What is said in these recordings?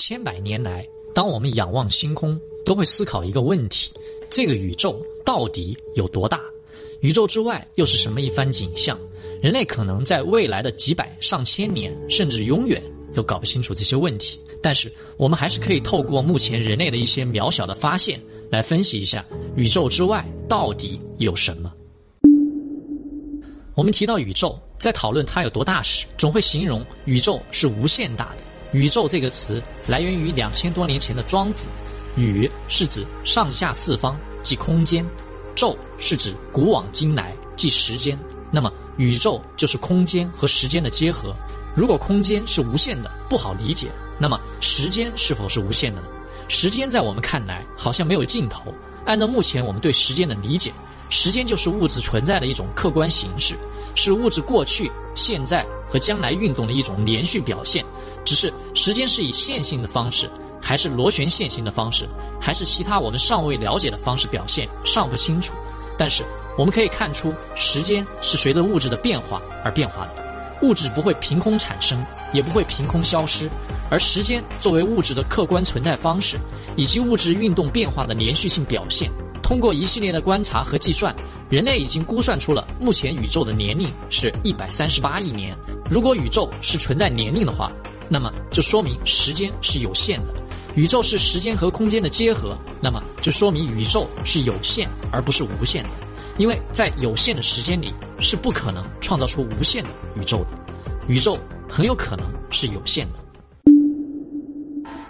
千百年来，当我们仰望星空，都会思考一个问题：这个宇宙到底有多大？宇宙之外又是什么一番景象？人类可能在未来的几百上千年，甚至永远都搞不清楚这些问题。但是，我们还是可以透过目前人类的一些渺小的发现，来分析一下宇宙之外到底有什么。我们提到宇宙，在讨论它有多大时，总会形容宇宙是无限大的。宇宙这个词来源于两千多年前的庄子。宇是指上下四方，即空间；宙是指古往今来，即时间。那么，宇宙就是空间和时间的结合。如果空间是无限的，不好理解，那么时间是否是无限的呢？时间在我们看来好像没有尽头。按照目前我们对时间的理解，时间就是物质存在的一种客观形式，是物质过去、现在和将来运动的一种连续表现。只是时间是以线性的方式，还是螺旋线性的方式，还是其他我们尚未了解的方式表现，尚不清楚。但是我们可以看出，时间是随着物质的变化而变化的。物质不会凭空产生，也不会凭空消失，而时间作为物质的客观存在方式，以及物质运动变化的连续性表现。通过一系列的观察和计算，人类已经估算出了目前宇宙的年龄是一百三十八亿年。如果宇宙是存在年龄的话，那么就说明时间是有限的。宇宙是时间和空间的结合，那么就说明宇宙是有限而不是无限的。因为在有限的时间里是不可能创造出无限的宇宙的，宇宙很有可能是有限的。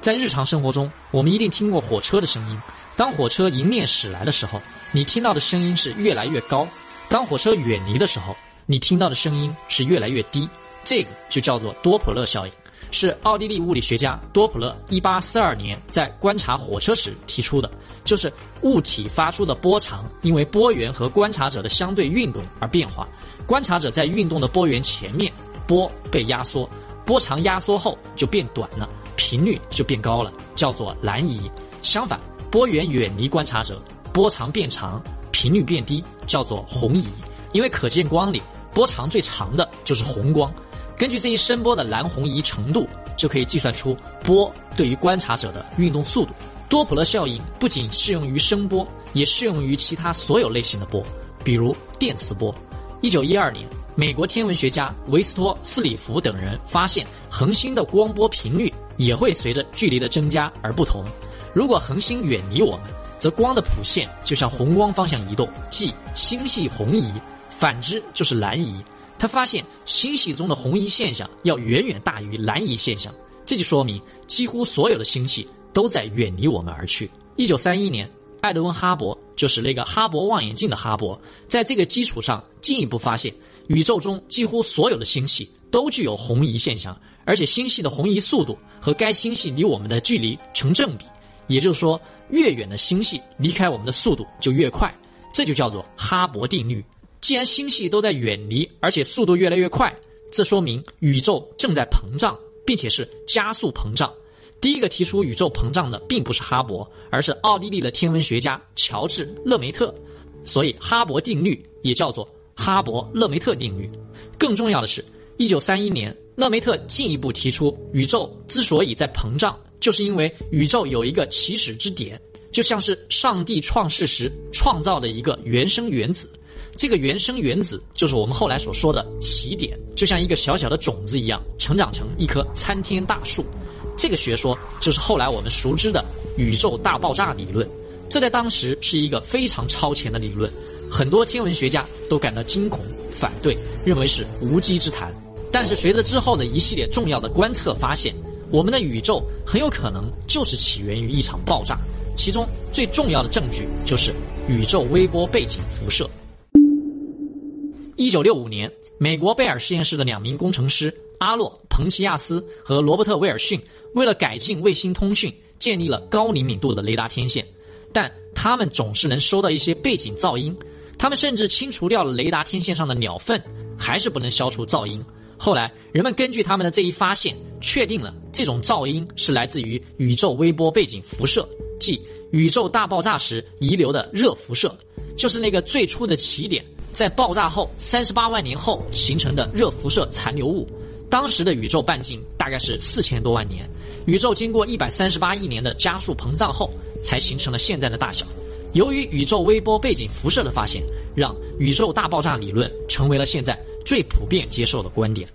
在日常生活中，我们一定听过火车的声音。当火车迎面驶来的时候，你听到的声音是越来越高；当火车远离的时候，你听到的声音是越来越低。这个就叫做多普勒效应，是奥地利物理学家多普勒1842年在观察火车时提出的。就是物体发出的波长，因为波源和观察者的相对运动而变化。观察者在运动的波源前面，波被压缩，波长压缩后就变短了，频率就变高了，叫做蓝移。相反。波源远离观察者，波长变长，频率变低，叫做红移。因为可见光里波长最长的就是红光。根据这一声波的蓝红移程度，就可以计算出波对于观察者的运动速度。多普勒效应不仅适用于声波，也适用于其他所有类型的波，比如电磁波。一九一二年，美国天文学家维斯托斯里弗等人发现，恒星的光波频率也会随着距离的增加而不同。如果恒星远离我们，则光的谱线就向红光方向移动，即星系红移；反之就是蓝移。他发现星系中的红移现象要远远大于蓝移现象，这就说明几乎所有的星系都在远离我们而去。一九三一年，爱德温·哈勃就是那个哈勃望远镜的哈勃，在这个基础上进一步发现，宇宙中几乎所有的星系都具有红移现象，而且星系的红移速度和该星系离我们的距离成正比。也就是说，越远的星系离开我们的速度就越快，这就叫做哈勃定律。既然星系都在远离，而且速度越来越快，这说明宇宙正在膨胀，并且是加速膨胀。第一个提出宇宙膨胀的并不是哈勃，而是奥地利的天文学家乔治·勒梅特。所以，哈勃定律也叫做哈勃勒梅特定律。更重要的是，一九三一年，勒梅特进一步提出，宇宙之所以在膨胀。就是因为宇宙有一个起始之点，就像是上帝创世时创造的一个原生原子，这个原生原子就是我们后来所说的起点，就像一个小小的种子一样，成长成一棵参天大树。这个学说就是后来我们熟知的宇宙大爆炸理论。这在当时是一个非常超前的理论，很多天文学家都感到惊恐，反对，认为是无稽之谈。但是随着之后的一系列重要的观测发现。我们的宇宙很有可能就是起源于一场爆炸，其中最重要的证据就是宇宙微波背景辐射。一九六五年，美国贝尔实验室的两名工程师阿洛·彭齐亚斯和罗伯特·威尔逊，为了改进卫星通讯，建立了高灵敏度的雷达天线，但他们总是能收到一些背景噪音。他们甚至清除掉了雷达天线上的鸟粪，还是不能消除噪音。后来，人们根据他们的这一发现，确定了这种噪音是来自于宇宙微波背景辐射，即宇宙大爆炸时遗留的热辐射，就是那个最初的起点，在爆炸后三十八万年后形成的热辐射残留物。当时的宇宙半径大概是四千多万年，宇宙经过一百三十八亿年的加速膨胀后，才形成了现在的大小。由于宇宙微波背景辐射的发现，让宇宙大爆炸理论成为了现在最普遍接受的观点。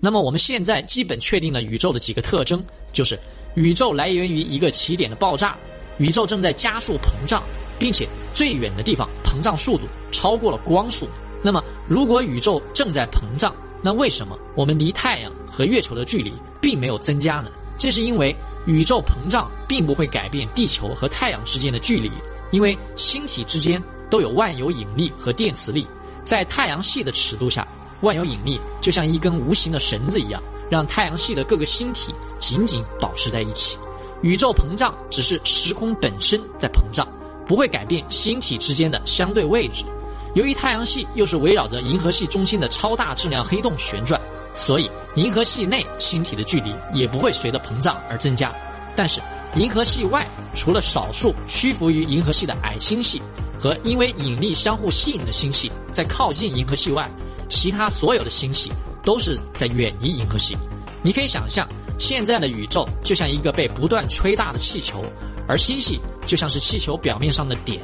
那么我们现在基本确定了宇宙的几个特征，就是宇宙来源于一个起点的爆炸，宇宙正在加速膨胀，并且最远的地方膨胀速度超过了光速。那么如果宇宙正在膨胀，那为什么我们离太阳和月球的距离并没有增加呢？这是因为宇宙膨胀并不会改变地球和太阳之间的距离，因为星体之间都有万有引力和电磁力。在太阳系的尺度下，万有引力就像一根无形的绳子一样，让太阳系的各个星体紧紧保持在一起。宇宙膨胀只是时空本身在膨胀，不会改变星体之间的相对位置。由于太阳系又是围绕着银河系中心的超大质量黑洞旋转，所以银河系内星体的距离也不会随着膨胀而增加。但是银河系外，除了少数屈服于银河系的矮星系和因为引力相互吸引的星系在靠近银河系外，其他所有的星系都是在远离银河系。你可以想象，现在的宇宙就像一个被不断吹大的气球，而星系就像是气球表面上的点，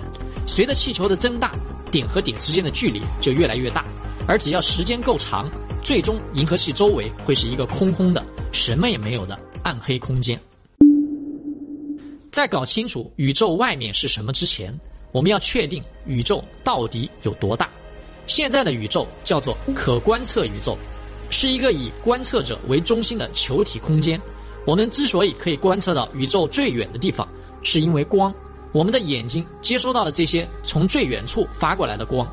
随着气球的增大。点和点之间的距离就越来越大，而只要时间够长，最终银河系周围会是一个空空的、什么也没有的暗黑空间。在搞清楚宇宙外面是什么之前，我们要确定宇宙到底有多大。现在的宇宙叫做可观测宇宙，是一个以观测者为中心的球体空间。我们之所以可以观测到宇宙最远的地方，是因为光。我们的眼睛接收到了这些从最远处发过来的光，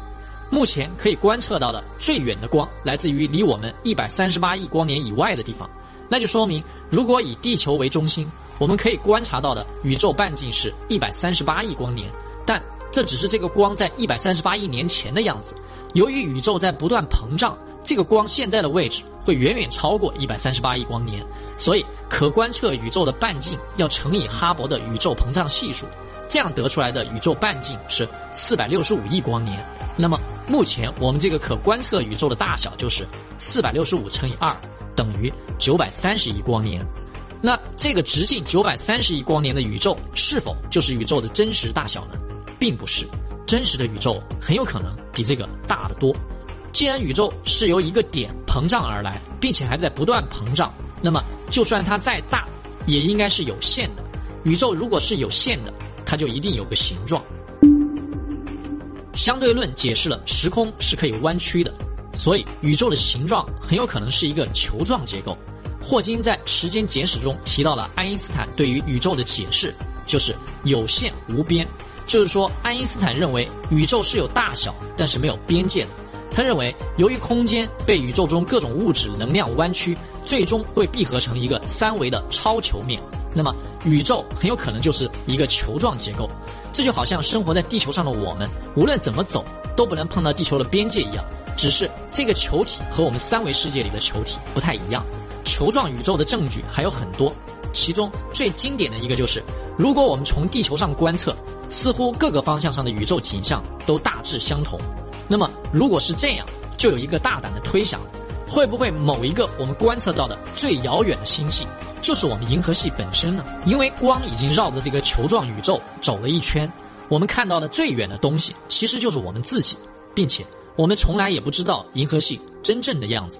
目前可以观测到的最远的光来自于离我们一百三十八亿光年以外的地方，那就说明，如果以地球为中心，我们可以观察到的宇宙半径是一百三十八亿光年，但这只是这个光在一百三十八亿年前的样子。由于宇宙在不断膨胀，这个光现在的位置会远远超过一百三十八亿光年，所以可观测宇宙的半径要乘以哈勃的宇宙膨胀系数。这样得出来的宇宙半径是四百六十五亿光年。那么目前我们这个可观测宇宙的大小就是四百六十五乘以二等于九百三十亿光年。那这个直径九百三十亿光年的宇宙是否就是宇宙的真实大小呢？并不是，真实的宇宙很有可能比这个大得多。既然宇宙是由一个点膨胀而来，并且还在不断膨胀，那么就算它再大，也应该是有限的。宇宙如果是有限的，它就一定有个形状。相对论解释了时空是可以弯曲的，所以宇宙的形状很有可能是一个球状结构。霍金在《时间简史》中提到了爱因斯坦对于宇宙的解释，就是有限无边。就是说，爱因斯坦认为宇宙是有大小，但是没有边界的。他认为，由于空间被宇宙中各种物质能量弯曲，最终会闭合成一个三维的超球面。那么，宇宙很有可能就是一个球状结构，这就好像生活在地球上的我们，无论怎么走都不能碰到地球的边界一样。只是这个球体和我们三维世界里的球体不太一样。球状宇宙的证据还有很多，其中最经典的一个就是，如果我们从地球上观测，似乎各个方向上的宇宙景象都大致相同。那么，如果是这样，就有一个大胆的推想：会不会某一个我们观测到的最遥远的星系？就是我们银河系本身呢，因为光已经绕着这个球状宇宙走了一圈，我们看到的最远的东西其实就是我们自己，并且我们从来也不知道银河系真正的样子。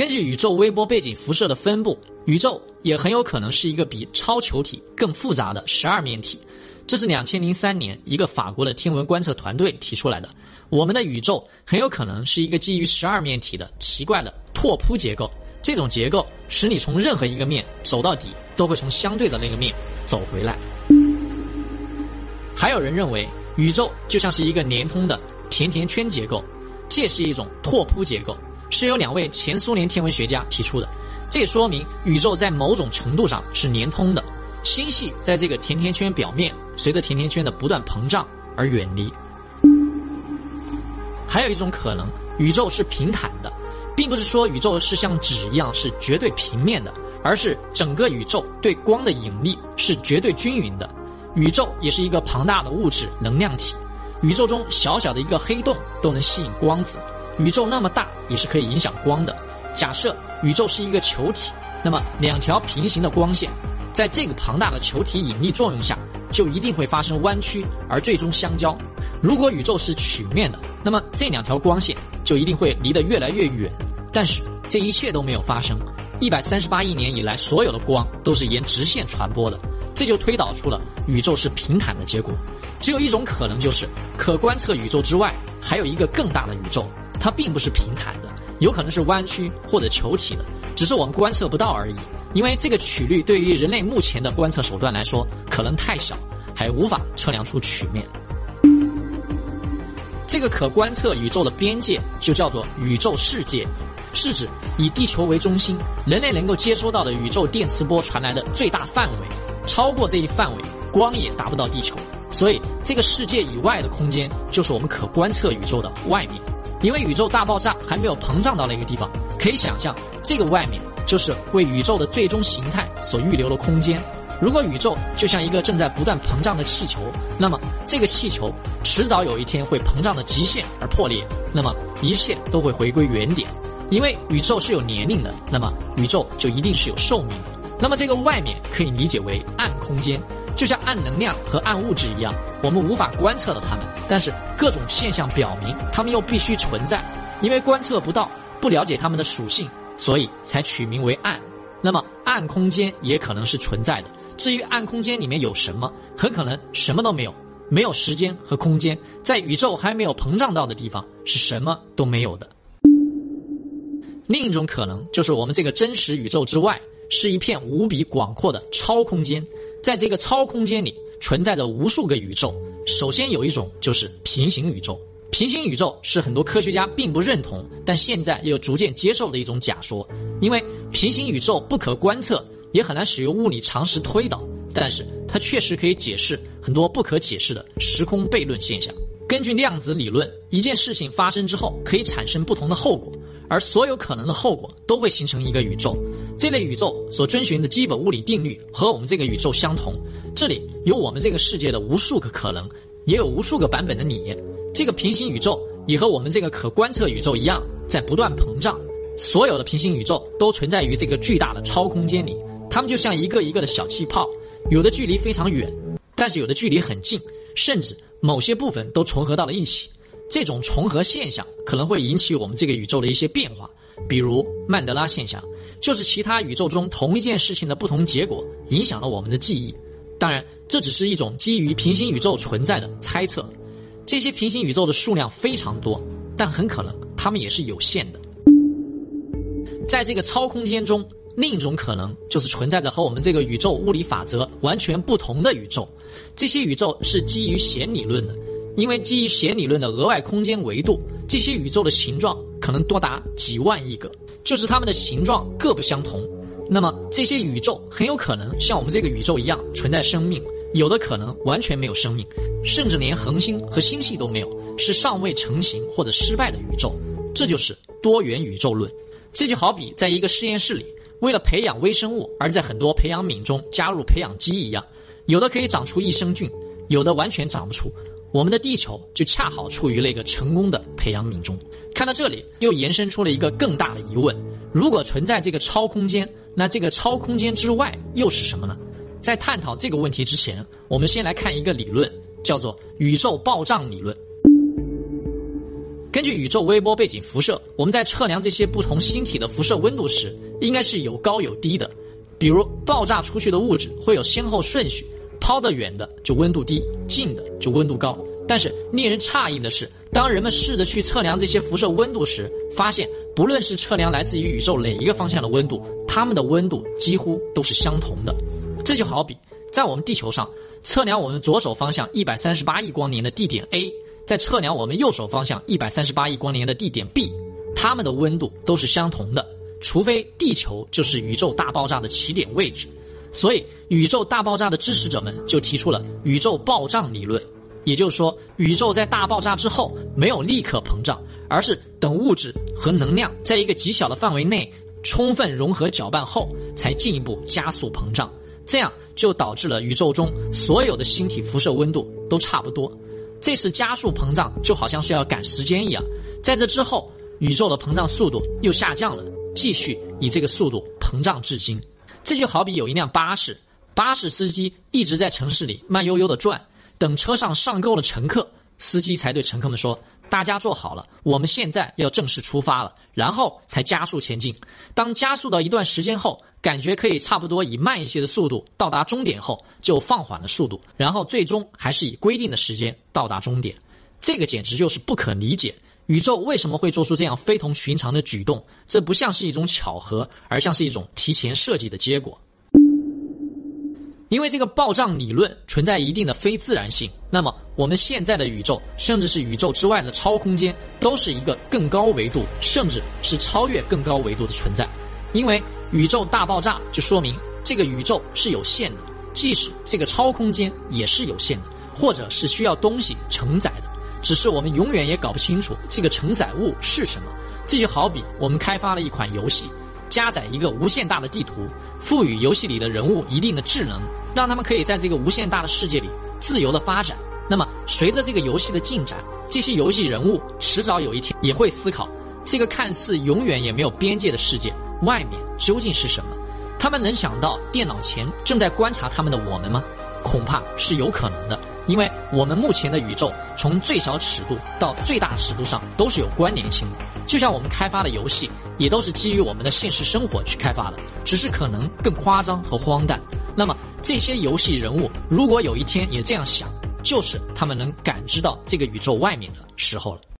根据宇宙微波背景辐射的分布，宇宙也很有可能是一个比超球体更复杂的十二面体。这是两千零三年一个法国的天文观测团队提出来的。我们的宇宙很有可能是一个基于十二面体的奇怪的拓扑结构。这种结构使你从任何一个面走到底，都会从相对的那个面走回来。还有人认为宇宙就像是一个连通的甜甜圈结构，这是一种拓扑结构，是由两位前苏联天文学家提出的。这说明宇宙在某种程度上是连通的，星系在这个甜甜圈表面随着甜甜圈的不断膨胀而远离。还有一种可能，宇宙是平坦的。并不是说宇宙是像纸一样是绝对平面的，而是整个宇宙对光的引力是绝对均匀的。宇宙也是一个庞大的物质能量体，宇宙中小小的一个黑洞都能吸引光子，宇宙那么大也是可以影响光的。假设宇宙是一个球体，那么两条平行的光线，在这个庞大的球体引力作用下，就一定会发生弯曲而最终相交。如果宇宙是曲面的，那么这两条光线就一定会离得越来越远。但是这一切都没有发生。一百三十八亿年以来，所有的光都是沿直线传播的，这就推导出了宇宙是平坦的结果。只有一种可能，就是可观测宇宙之外还有一个更大的宇宙，它并不是平坦的，有可能是弯曲或者球体的，只是我们观测不到而已。因为这个曲率对于人类目前的观测手段来说可能太小，还无法测量出曲面。这个可观测宇宙的边界就叫做宇宙世界。是指以地球为中心，人类能够接收到的宇宙电磁波传来的最大范围，超过这一范围，光也达不到地球。所以，这个世界以外的空间就是我们可观测宇宙的外面。因为宇宙大爆炸还没有膨胀到那个地方，可以想象，这个外面就是为宇宙的最终形态所预留的空间。如果宇宙就像一个正在不断膨胀的气球，那么这个气球迟早有一天会膨胀的极限而破裂，那么一切都会回归原点。因为宇宙是有年龄的，那么宇宙就一定是有寿命的。那么这个外面可以理解为暗空间，就像暗能量和暗物质一样，我们无法观测到它们，但是各种现象表明它们又必须存在。因为观测不到，不了解它们的属性，所以才取名为暗。那么暗空间也可能是存在的。至于暗空间里面有什么，很可能什么都没有，没有时间和空间，在宇宙还没有膨胀到的地方是什么都没有的。另一种可能就是我们这个真实宇宙之外是一片无比广阔的超空间，在这个超空间里存在着无数个宇宙。首先有一种就是平行宇宙，平行宇宙是很多科学家并不认同，但现在又逐渐接受的一种假说。因为平行宇宙不可观测，也很难使用物理常识推导，但是它确实可以解释很多不可解释的时空悖论现象。根据量子理论，一件事情发生之后可以产生不同的后果。而所有可能的后果都会形成一个宇宙，这类宇宙所遵循的基本物理定律和我们这个宇宙相同。这里有我们这个世界的无数个可能，也有无数个版本的你。这个平行宇宙也和我们这个可观测宇宙一样，在不断膨胀。所有的平行宇宙都存在于这个巨大的超空间里，它们就像一个一个的小气泡，有的距离非常远，但是有的距离很近，甚至某些部分都重合到了一起。这种重合现象可能会引起我们这个宇宙的一些变化，比如曼德拉现象，就是其他宇宙中同一件事情的不同结果影响了我们的记忆。当然，这只是一种基于平行宇宙存在的猜测。这些平行宇宙的数量非常多，但很可能它们也是有限的。在这个超空间中，另一种可能就是存在着和我们这个宇宙物理法则完全不同的宇宙。这些宇宙是基于弦理论的。因为基于弦理论的额外空间维度，这些宇宙的形状可能多达几万亿个，就是它们的形状各不相同。那么这些宇宙很有可能像我们这个宇宙一样存在生命，有的可能完全没有生命，甚至连恒星和星系都没有，是尚未成型或者失败的宇宙。这就是多元宇宙论。这就好比在一个实验室里，为了培养微生物而在很多培养皿中加入培养基一样，有的可以长出益生菌，有的完全长不出。我们的地球就恰好处于那个成功的培养皿中。看到这里，又延伸出了一个更大的疑问：如果存在这个超空间，那这个超空间之外又是什么呢？在探讨这个问题之前，我们先来看一个理论，叫做宇宙暴胀理论。根据宇宙微波背景辐射，我们在测量这些不同星体的辐射温度时，应该是有高有低的。比如爆炸出去的物质会有先后顺序。抛得远的就温度低，近的就温度高。但是令人诧异的是，当人们试着去测量这些辐射温度时，发现不论是测量来自于宇宙哪一个方向的温度，它们的温度几乎都是相同的。这就好比在我们地球上测量我们左手方向一百三十八亿光年的地点 A，在测量我们右手方向一百三十八亿光年的地点 B，它们的温度都是相同的，除非地球就是宇宙大爆炸的起点位置。所以，宇宙大爆炸的支持者们就提出了宇宙暴胀理论，也就是说，宇宙在大爆炸之后没有立刻膨胀，而是等物质和能量在一个极小的范围内充分融合搅拌后，才进一步加速膨胀。这样就导致了宇宙中所有的星体辐射温度都差不多。这次加速膨胀就好像是要赶时间一样，在这之后，宇宙的膨胀速度又下降了，继续以这个速度膨胀至今。这就好比有一辆巴士，巴士司机一直在城市里慢悠悠地转，等车上上够了乘客，司机才对乘客们说：“大家坐好了，我们现在要正式出发了。”然后才加速前进。当加速到一段时间后，感觉可以差不多以慢一些的速度到达终点后，就放缓了速度，然后最终还是以规定的时间到达终点。这个简直就是不可理解。宇宙为什么会做出这样非同寻常的举动？这不像是一种巧合，而像是一种提前设计的结果。因为这个暴胀理论存在一定的非自然性，那么我们现在的宇宙，甚至是宇宙之外的超空间，都是一个更高维度，甚至是超越更高维度的存在。因为宇宙大爆炸，就说明这个宇宙是有限的，即使这个超空间也是有限的，或者是需要东西承载的。只是我们永远也搞不清楚这个承载物是什么。这就好比我们开发了一款游戏，加载一个无限大的地图，赋予游戏里的人物一定的智能，让他们可以在这个无限大的世界里自由的发展。那么，随着这个游戏的进展，这些游戏人物迟早有一天也会思考，这个看似永远也没有边界的世界外面究竟是什么？他们能想到电脑前正在观察他们的我们吗？恐怕是有可能的。因为我们目前的宇宙，从最小尺度到最大尺度上都是有关联性的，就像我们开发的游戏，也都是基于我们的现实生活去开发的，只是可能更夸张和荒诞。那么这些游戏人物，如果有一天也这样想，就是他们能感知到这个宇宙外面的时候了。